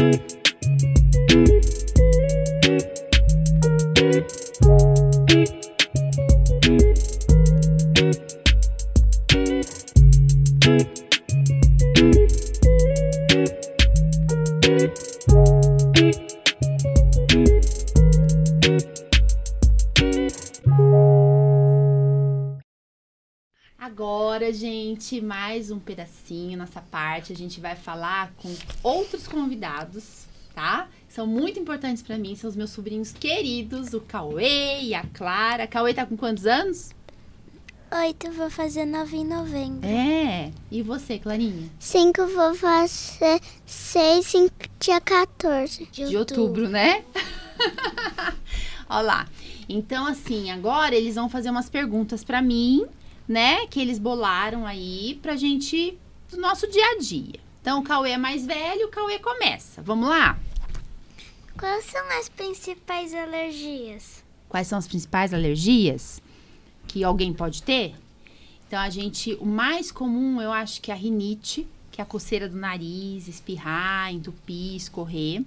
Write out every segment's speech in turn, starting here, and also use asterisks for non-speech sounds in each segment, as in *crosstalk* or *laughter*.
Agora, mais um pedacinho nessa parte. A gente vai falar com outros convidados, tá? São muito importantes pra mim, são os meus sobrinhos queridos, o Cauê e a Clara. Cauê tá com quantos anos? Oito, vou fazer nove em novembro. É. E você, Clarinha? Cinco, vou fazer seis em dia 14 De outubro, né? *laughs* Olha lá. Então, assim, agora eles vão fazer umas perguntas pra mim, né? Que eles bolaram aí pra gente, do nosso dia a dia. Então, o Cauê é mais velho, o Cauê começa. Vamos lá? Quais são as principais alergias? Quais são as principais alergias que alguém pode ter? Então, a gente, o mais comum, eu acho que é a rinite, que é a coceira do nariz, espirrar, entupir, escorrer.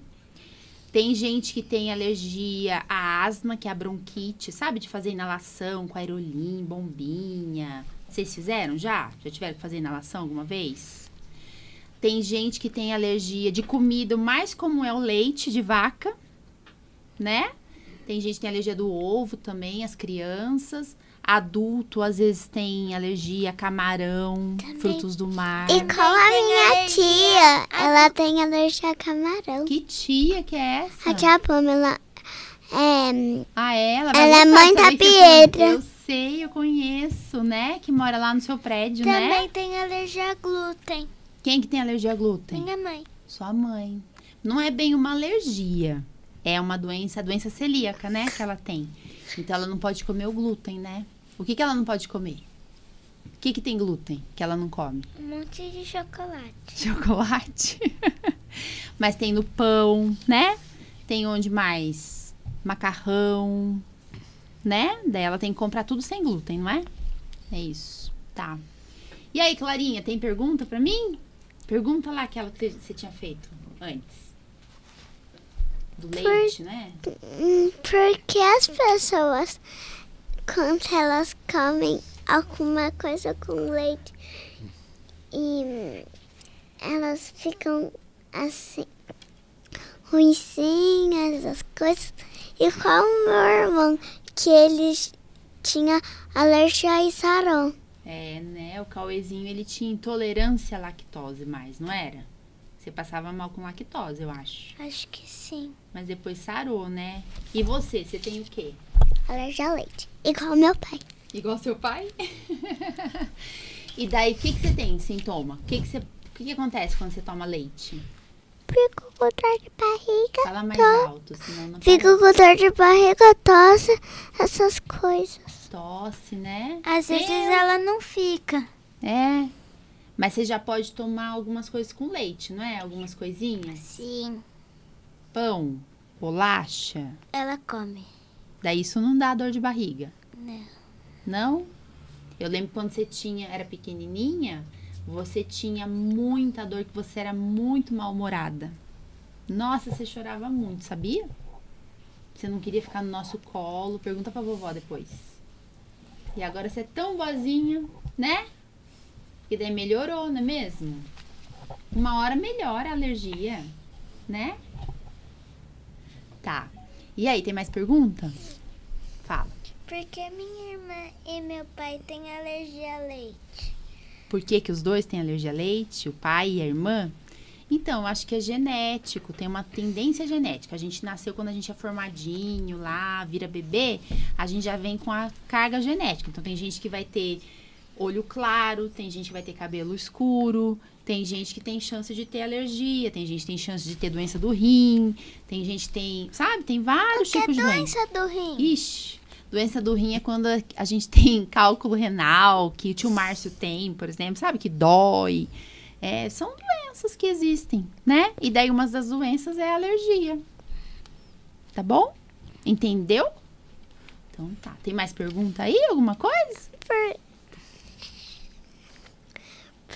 Tem gente que tem alergia à asma, que é a bronquite, sabe? De fazer inalação com aerolim, bombinha. Vocês fizeram já? Já tiveram que fazer inalação alguma vez? Tem gente que tem alergia de comida, mais comum é o leite de vaca, né? Tem gente que tem alergia do ovo também, as crianças. Adulto, às vezes, tem alergia a camarão, frutos do mar. E com a minha tia, ela tem alergia a camarão. Que tia que é essa? A tia Pamela é, Ah, é? Ela, Ela é mãe da Pietra. Eu sei, eu conheço, né? Que mora lá no seu prédio, né? também tem alergia a glúten. Quem que tem alergia a glúten? Minha mãe. Sua mãe. Não é bem uma alergia. É uma doença, a doença celíaca, né? Que ela tem. Então ela não pode comer o glúten, né? O que, que ela não pode comer? O que, que tem glúten que ela não come? Um monte de chocolate. *laughs* Chocolate. *laughs* Mas tem no pão, né? Tem onde mais? Macarrão, né? Daí ela tem que comprar tudo sem glúten, não é? É isso. Tá. E aí, Clarinha, tem pergunta pra mim? Pergunta lá aquela que você tinha feito antes. Do leite, né? Hum, Por que as pessoas, quando elas comem alguma coisa com leite, e elas ficam assim, ruinzinhas, as coisas, e qual o meu irmão, que ele tinha alergia e sarou. É, né? O Cauêzinho, ele tinha intolerância à lactose mais, não era? Você passava mal com lactose, eu acho. Acho que sim. Mas depois sarou, né? E você, você tem o quê? Alergia a leite. Igual meu pai. Igual seu pai? *laughs* e daí, o que, que você tem de sintoma? O que, que, você, que, que acontece quando você toma leite? Fico com dor de barriga. Fala mais to- alto, senão não Fico com dor de barriga, tosse, essas coisas. tosse, né? Às vezes ela não fica. É. Mas você já pode tomar algumas coisas com leite, não é? Algumas coisinhas? Sim, Pão, bolacha. ela come. Daí isso não dá dor de barriga. Não. Não? Eu lembro quando você tinha, era pequenininha, você tinha muita dor, que você era muito mal-humorada. Nossa, você chorava muito, sabia? Você não queria ficar no nosso colo. Pergunta pra vovó depois. E agora você é tão boazinha, né? E daí melhorou, não é mesmo? Uma hora melhora a alergia, né? Tá. E aí, tem mais pergunta? Fala. Porque minha irmã e meu pai têm alergia a leite. Por que, que os dois têm alergia a leite, o pai e a irmã? Então, eu acho que é genético, tem uma tendência genética. A gente nasceu quando a gente é formadinho lá, vira bebê, a gente já vem com a carga genética. Então, tem gente que vai ter olho claro, tem gente que vai ter cabelo escuro, tem gente que tem chance de ter alergia, tem gente que tem chance de ter doença do rim, tem gente que tem, sabe, tem vários que é tipos de doença. doença do rim? Ixi, doença do rim é quando a- a gente *laughs* tem cálculo renal, que o tio Márcio tem, por exemplo, sabe? Que dói. É, são doenças que existem, né? E daí uma das doenças é a alergia. Tá bom? Entendeu? Então tá. Tem mais pergunta aí? Alguma coisa?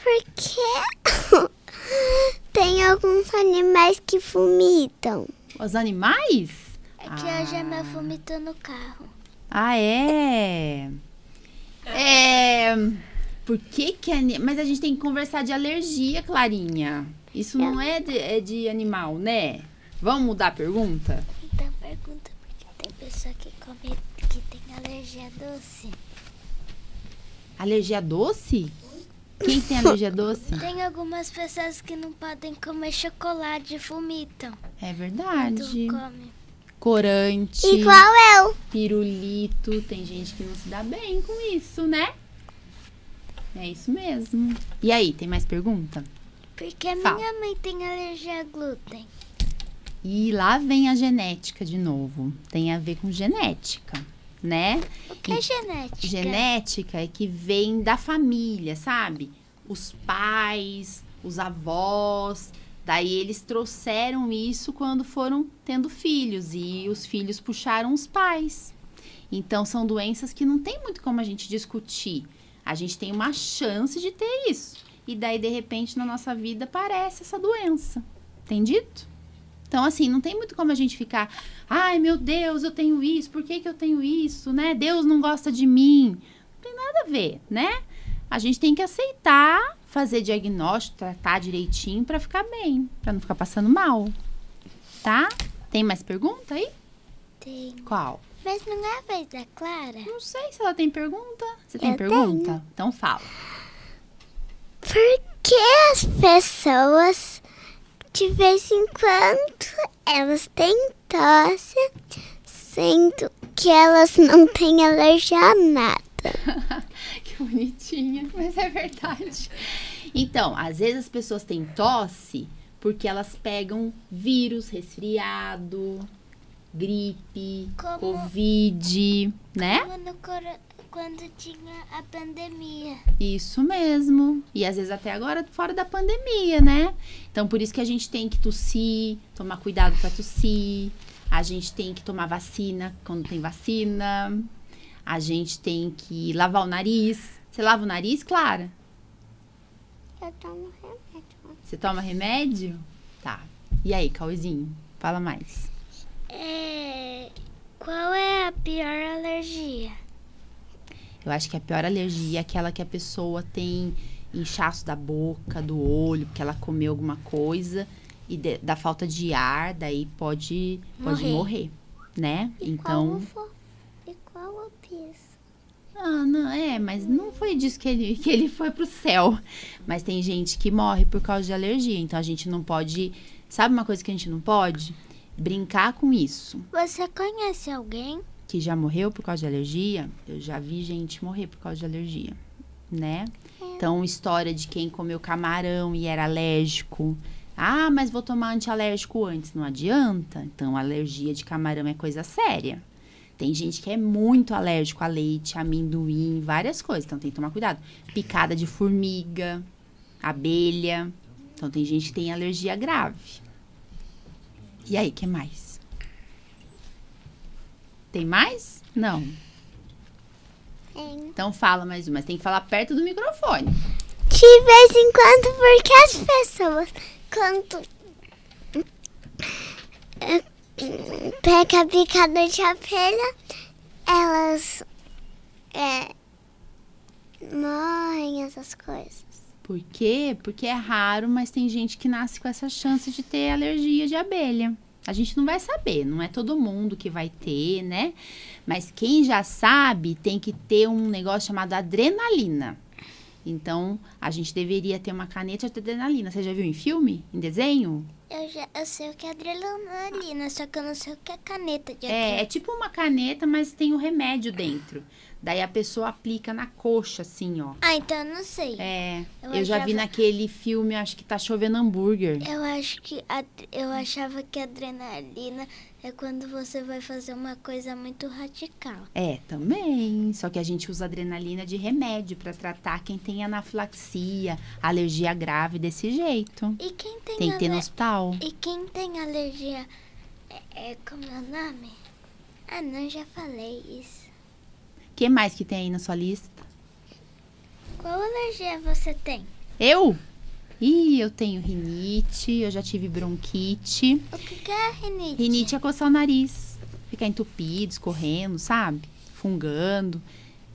Porque *laughs* tem alguns animais que vomitam. Os animais? É que a gema vomitou no carro. Ah, é? É. Por que que... Mas a gente tem que conversar de alergia, Clarinha. Isso não é de, é de animal, né? Vamos mudar a pergunta? Então pergunta porque tem pessoa que come que tem alergia doce. Alergia doce? Quem tem alergia doce? Tem algumas pessoas que não podem comer chocolate e vomitam. É verdade. come. Corante, E é o? pirulito. Tem gente que não se dá bem com isso, né? É isso mesmo. E aí, tem mais pergunta? Porque a Fala. minha mãe tem alergia a glúten. E lá vem a genética de novo. Tem a ver com genética, né? O que é genética? Genética é que vem da família, sabe? Os pais, os avós. Daí eles trouxeram isso quando foram tendo filhos e os filhos puxaram os pais. Então são doenças que não tem muito como a gente discutir. A gente tem uma chance de ter isso. E daí de repente na nossa vida aparece essa doença. Entendido? Então, assim, não tem muito como a gente ficar, ai meu Deus, eu tenho isso, por que, que eu tenho isso, né? Deus não gosta de mim. Não tem nada a ver, né? A gente tem que aceitar, fazer diagnóstico, tratar direitinho pra ficar bem, pra não ficar passando mal. Tá? Tem mais pergunta aí? Tem. Qual? Mas não é a vez da Clara? Não sei se ela tem pergunta. Você tem Eu pergunta? Então fala. Por que as pessoas, de vez em quando, elas têm tosse, sendo que elas não têm alergia a nada? *laughs* que bonitinha, mas é verdade. Então, às vezes as pessoas têm tosse porque elas pegam vírus, resfriado, gripe, Como- covid, né? Como no Quando tinha a pandemia. Isso mesmo. E às vezes até agora fora da pandemia, né? Então por isso que a gente tem que tossir, tomar cuidado pra tossir. A gente tem que tomar vacina quando tem vacina. A gente tem que lavar o nariz. Você lava o nariz, Clara? Eu tomo remédio. Você toma remédio? Tá. E aí, Cauêzinho? Fala mais. É... Qual é a pior alergia? Eu acho que a pior alergia é aquela que a pessoa tem inchaço da boca, do olho, porque ela comeu alguma coisa e de- da falta de ar, daí pode pode Morrer. morrer, né? Então, Qual E qual o piso? ah, não, é, mas não foi disso que ele que ele foi pro céu. Mas tem gente que morre por causa de alergia, então a gente não pode, sabe uma coisa que a gente não pode? Brincar com isso. Você conhece alguém? Que já morreu por causa de alergia, eu já vi gente morrer por causa de alergia, né? Então, história de quem comeu camarão e era alérgico. Ah, mas vou tomar antialérgico antes. Não adianta. Então, alergia de camarão é coisa séria. Tem gente que é muito alérgico a leite, amendoim, várias coisas. Então, tem que tomar cuidado. Picada de formiga, abelha. Então, tem gente que tem alergia grave. E aí, que mais? Tem mais? Não. Tem. Então fala mais uma, mas tem que falar perto do microfone. De vez em quando, porque as pessoas, quando pega a picada de abelha, elas é, morrem, essas coisas. Por quê? Porque é raro, mas tem gente que nasce com essa chance de ter alergia de abelha. A gente não vai saber, não é todo mundo que vai ter, né? Mas quem já sabe tem que ter um negócio chamado adrenalina. Então, a gente deveria ter uma caneta de adrenalina. Você já viu em filme? Em desenho? Eu, já, eu sei o que é adrenalina, só que eu não sei o que é caneta de É, é adrenalina. tipo uma caneta, mas tem o remédio dentro. Daí a pessoa aplica na coxa, assim, ó. Ah, então eu não sei. É, Eu eu, já vi naquele filme, acho que tá chovendo hambúrguer. Eu acho que eu achava que adrenalina é quando você vai fazer uma coisa muito radical. É, também. Só que a gente usa adrenalina de remédio pra tratar quem tem anafilaxia, alergia grave desse jeito. E quem tem, Tem que ter no hospital. E quem tem alergia é, é como é o nome? Ah, não, já falei isso. O que mais que tem aí na sua lista? Qual alergia você tem? Eu? Ih, eu tenho rinite, eu já tive bronquite. O que, que é rinite? Rinite é coçar o nariz, ficar entupido, escorrendo, sabe? Fungando.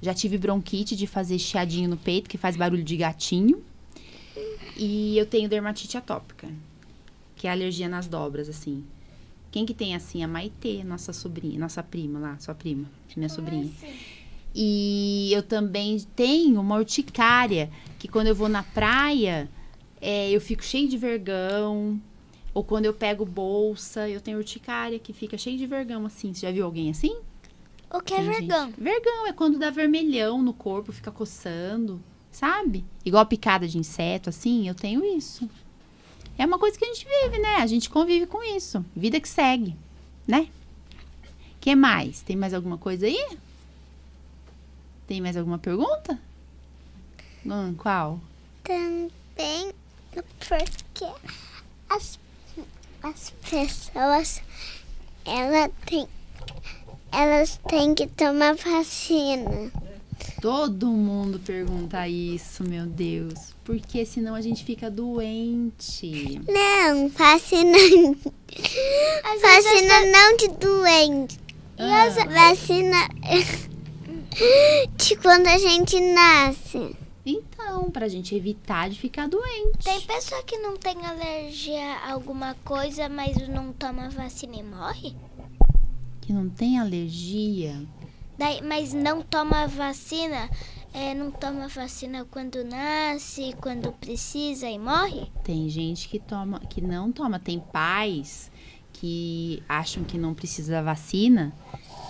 Já tive bronquite de fazer chiadinho no peito, que faz barulho de gatinho. E eu tenho dermatite atópica, que é alergia nas dobras, assim. Quem que tem assim? A Maitê, nossa sobrinha, nossa prima lá, sua prima, minha sobrinha. E eu também tenho uma urticária, que quando eu vou na praia, é, eu fico cheio de vergão. Ou quando eu pego bolsa, eu tenho urticária que fica cheio de vergão, assim. Você já viu alguém assim? O que é Tem gente- vergão? Vergão é quando dá vermelhão no corpo, fica coçando, sabe? Igual picada de inseto, assim, eu tenho isso. É uma coisa que a gente vive, né? A gente convive com isso. Vida que segue, né? que mais? Tem mais alguma coisa aí? Tem mais alguma pergunta? Hum, qual? Também porque as, as pessoas ela tem, elas têm que tomar vacina. Todo mundo pergunta isso, meu Deus. Porque senão a gente fica doente. Não, vacina. *laughs* Vacina não de doente. Ah. Vacina *laughs* de quando a gente nasce. Então, pra gente evitar de ficar doente. Tem pessoa que não tem alergia a alguma coisa, mas não toma vacina e morre? Que não tem alergia. Daí, mas não toma vacina, é, não toma vacina quando nasce, quando precisa e morre? Tem gente que toma, que não toma. Tem pais que acham que não precisa da vacina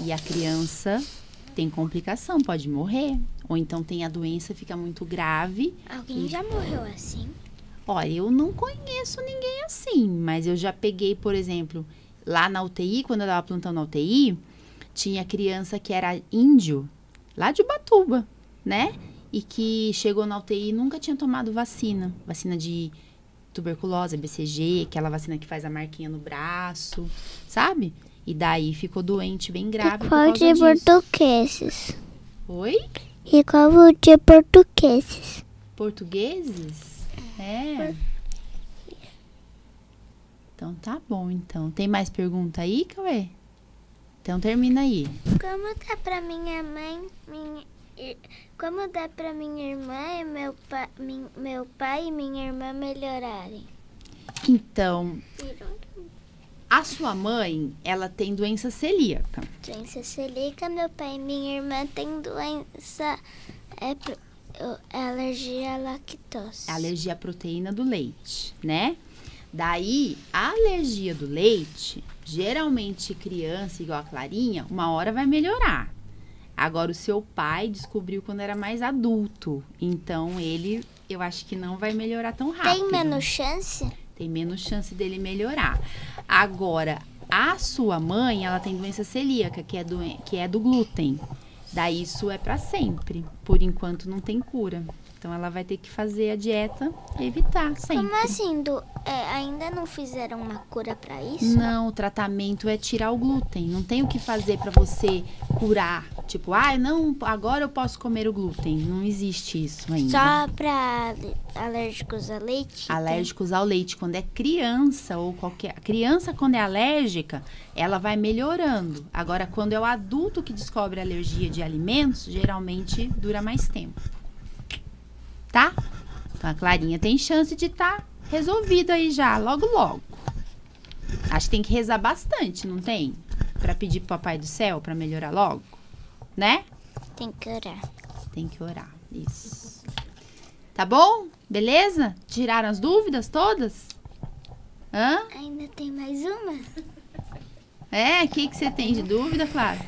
e a criança tem complicação, pode morrer. Ou então tem a doença, fica muito grave. Alguém já morreu assim? Olha, eu não conheço ninguém assim, mas eu já peguei, por exemplo, lá na UTI, quando eu tava plantando na UTI, tinha criança que era índio, lá de Ubatuba, né? E que chegou na UTI e nunca tinha tomado vacina. Vacina de tuberculose, BCG, aquela vacina que faz a marquinha no braço, sabe? E daí ficou doente bem grave por Qual de portugueses? Oi? E qual de portugueses? Portugueses? É. Então tá bom, então. Tem mais pergunta aí, Cauê? Então termina aí. Como dá pra minha mãe, minha, como dá pra minha irmã e meu, pa, min- meu pai e minha irmã melhorarem? Então, a sua mãe, ela tem doença celíaca. Doença celíaca, meu pai e minha irmã têm doença, é, é alergia à lactose. Alergia à proteína do leite, né? Daí, a alergia do leite, geralmente criança igual a Clarinha, uma hora vai melhorar. Agora, o seu pai descobriu quando era mais adulto. Então, ele, eu acho que não vai melhorar tão rápido. Tem menos chance? Tem menos chance dele melhorar. Agora, a sua mãe, ela tem doença celíaca, que é, doen que é do glúten. Daí isso é pra sempre. Por enquanto não tem cura. Então ela vai ter que fazer a dieta evitar sempre. Como assim? Do, é, ainda não fizeram uma cura pra isso? Não, o tratamento é tirar o glúten. Não tem o que fazer pra você curar. Tipo, ah, não, agora eu posso comer o glúten. Não existe isso ainda. Só pra ale- alérgicos a leite? alérgicos ao leite. Quando é criança ou qualquer. Criança, quando é alérgica, ela vai melhorando. Agora, quando é o adulto que descobre alergia de alimentos, geralmente dura mais tempo. Tá? Então a Clarinha tem chance de estar resolvido aí já, logo, logo. Acho que tem que rezar bastante, não tem? Pra pedir pro Papai do Céu pra melhorar logo, né? Tem que orar. Tem que orar. Isso. Tá bom? Beleza? Tiraram as dúvidas todas? Hã? Ainda tem mais uma? É? O que, que você tem de dúvida, Clara?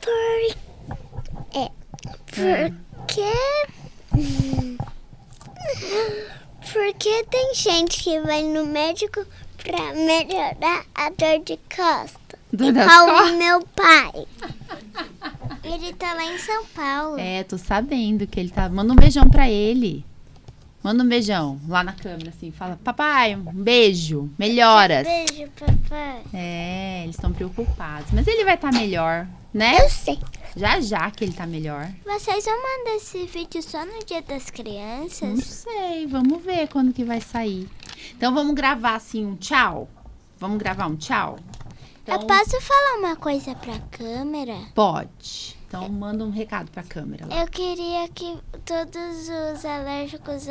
Por, é, porque. Hum, Porque tem gente que vai no médico pra melhorar a dor de costa. Dor das costas? o meu pai. Ele tá lá em São Paulo. É, tô sabendo que ele tá. Manda um beijão pra ele. Manda um beijão lá na câmera, assim. Fala, papai, um beijo. Melhoras. Beijo, papai. É, eles estão preocupados. Mas ele vai estar melhor, né? Eu sei. Já já que ele tá melhor. Vocês vão mandar esse vídeo só no dia das Não crianças? sei, vamos ver quando que vai sair. Então vamos gravar assim um tchau. Vamos gravar um tchau? Então, Eu posso falar uma coisa pra câmera? Pode. Então manda um recado pra câmera lá. Eu queria que todos os alérgicos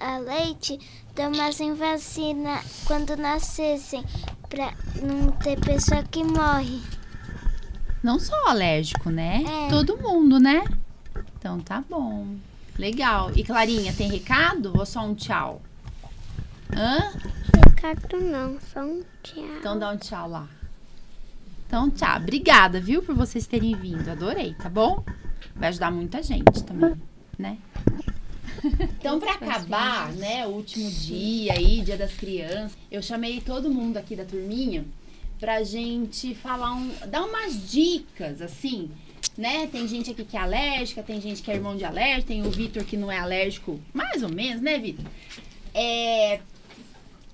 a leite tomassem vacina quando nascessem, pra não ter pessoa que morre. Não só alérgico, né? É. Todo mundo, né? Então tá bom. Legal. E Clarinha, tem recado ou só um tchau? Hã? Ricardo não, só um tchau. Então dá um tchau lá. Então, tchau. Obrigada, viu, por vocês terem vindo. Adorei, tá bom? Vai ajudar muita gente também, né? *laughs* Então, pra acabar, né, o último dia aí, dia das crianças, eu chamei todo mundo aqui da turminha pra gente falar um, dar umas dicas, assim, né? Tem gente aqui que é alérgica, tem gente que é irmão de alérgico, tem o Vitor que não é alérgico, mais ou menos, né, Vitor? É,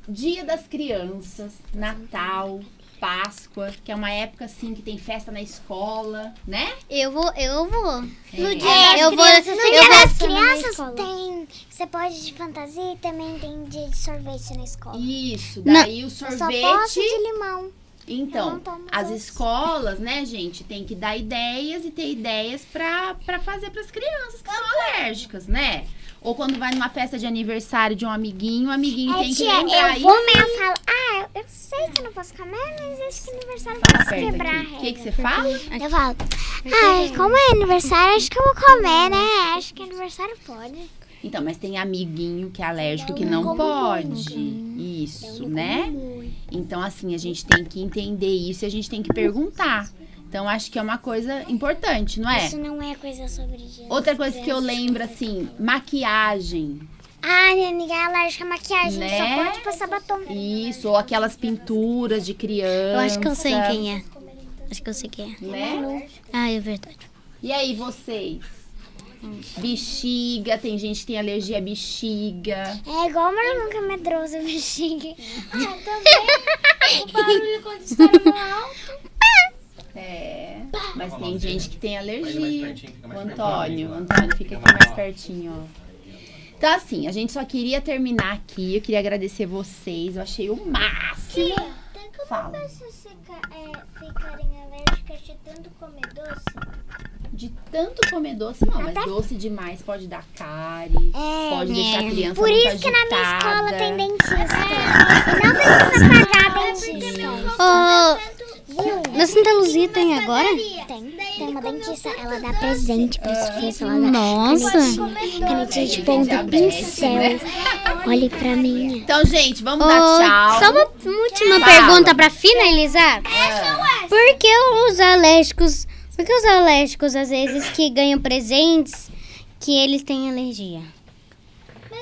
Dia das Crianças, Natal, Páscoa, que é uma época assim que tem festa na escola, né? Eu vou, eu vou. No É, eu vou, No dia das crianças tem. Você pode de fantasia e também tem dia de sorvete na escola. Isso, Não. daí o Eu só sorvete. posso de limão. Então, não tomo as escolas, né, gente, tem que dar ideias e ter ideias pra, pra fazer pras crianças que são alérgicas, né? Ou quando vai numa festa de aniversário de um amiguinho, o amiguinho É, tem que tia, lembrar eu vou mesmo falar. Ah, eu sei que eu não posso comer, mas acho que aniversário Fala posso perto quebrar. O que, que você fala? Eu falo. Ah, como é aniversário, acho que eu vou comer, né? Acho que aniversário pode. Então, mas tem amiguinho que é alérgico que não pode. Isso, né? Então, assim, a gente tem que entender isso e a gente tem que perguntar. Então, acho que é uma coisa importante, não é? Isso não é coisa sobre dia. Outra coisa que eu lembro, assim, maquiagem. Ah, minha amiga é alérgica à maquiagem. Né? Só pode passar batom. Isso, ou aquelas pinturas de criança. Eu acho que eu sei quem é. Acho que eu sei quem é. Né? Ah, é verdade. E aí, vocês? Bexiga, tem gente que tem alergia à bexiga. É igual uma nunca medrosa, bexiga. *laughs* O barulho quando estoura no alto. É, mas tem gente que tem alergia. O. Antônio, o Antônio fica aqui mais pertinho, ó. Então, assim, a gente só queria terminar aqui. Eu queria agradecer vocês. Eu achei o máximo. Tem como Fala. pessoas fica- é, ficarem alérgicas de tanto comer doce? De tanto comer doce, não, mas doce demais pode dar cárie, É, pode deixar a criança Por muito isso que na minha escola agitada. tem dentista. Não precisa pagar dentista. Ô, na Santa Luzia tem agora? Tem, tem uma dentista, ela dá presente para as crianças. Ela dá Nossa. canetinha de Tem ponta, pincel. Olhe pra mim. Então, gente, vamos Ô, dar tchau. Só uma última Fala. pergunta pra finalizar. Por que os alérgicos, por que os alérgicos às vezes que ganham presentes que eles têm alergia?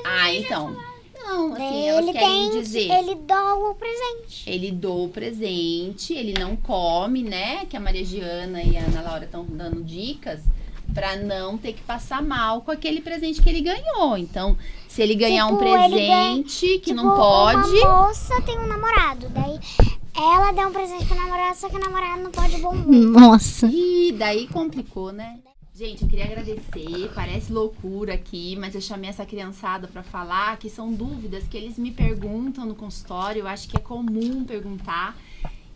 Ah, então. Não, assim, elas Ele querem tem, dizer. ele doa o presente. Ele doa o presente, ele não come, né? Que a Maria Giana e a Ana Laura estão dando dicas pra não ter que passar mal com aquele presente que ele ganhou. Então, se ele ganhar um Tipo, ganha- presente que Tipo, não pode. Uma moça tem um namorado, daí ela deu um presente pro namorado, só que o namorado não pode bombom. *laughs* Nossa. Ih, daí complicou, né? Gente, eu queria agradecer. Parece loucura aqui, mas eu chamei essa criançada pra falar que são dúvidas que eles me perguntam no consultório. Eu acho que é comum perguntar.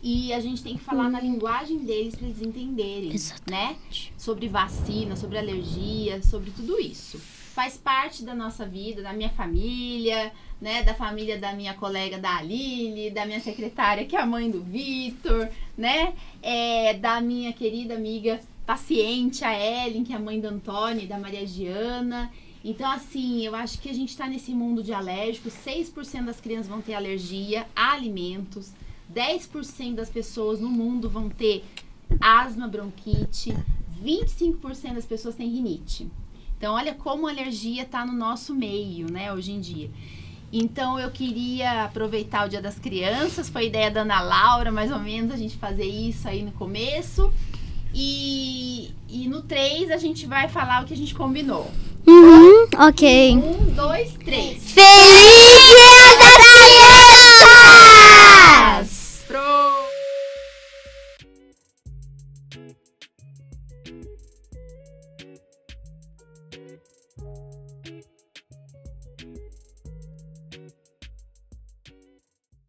E a gente tem que falar na linguagem deles pra eles entenderem, né? Sobre vacina, sobre alergia, sobre tudo isso. Faz parte da nossa vida, da minha família, né? Da família da minha colega da Aline, da minha secretária, que é a mãe do Vitor, né? É, da minha querida amiga paciente, a Ellen, que é a mãe do Antônio e da Maria Giana. Então, assim, eu acho que a gente tá nesse mundo de alérgicos. 6% das crianças vão ter alergia a alimentos. 10% das pessoas no mundo vão ter asma, bronquite. 25% das pessoas têm rinite. Então, olha como a alergia tá no nosso meio, né, hoje em dia. Então, eu queria aproveitar o Dia das Crianças. Foi ideia da Ana Laura, mais ou menos, a gente fazer isso aí no começo. E, e no 3 a gente vai falar o que a gente combinou. Uhum, ok. Um, dois, três. Feliz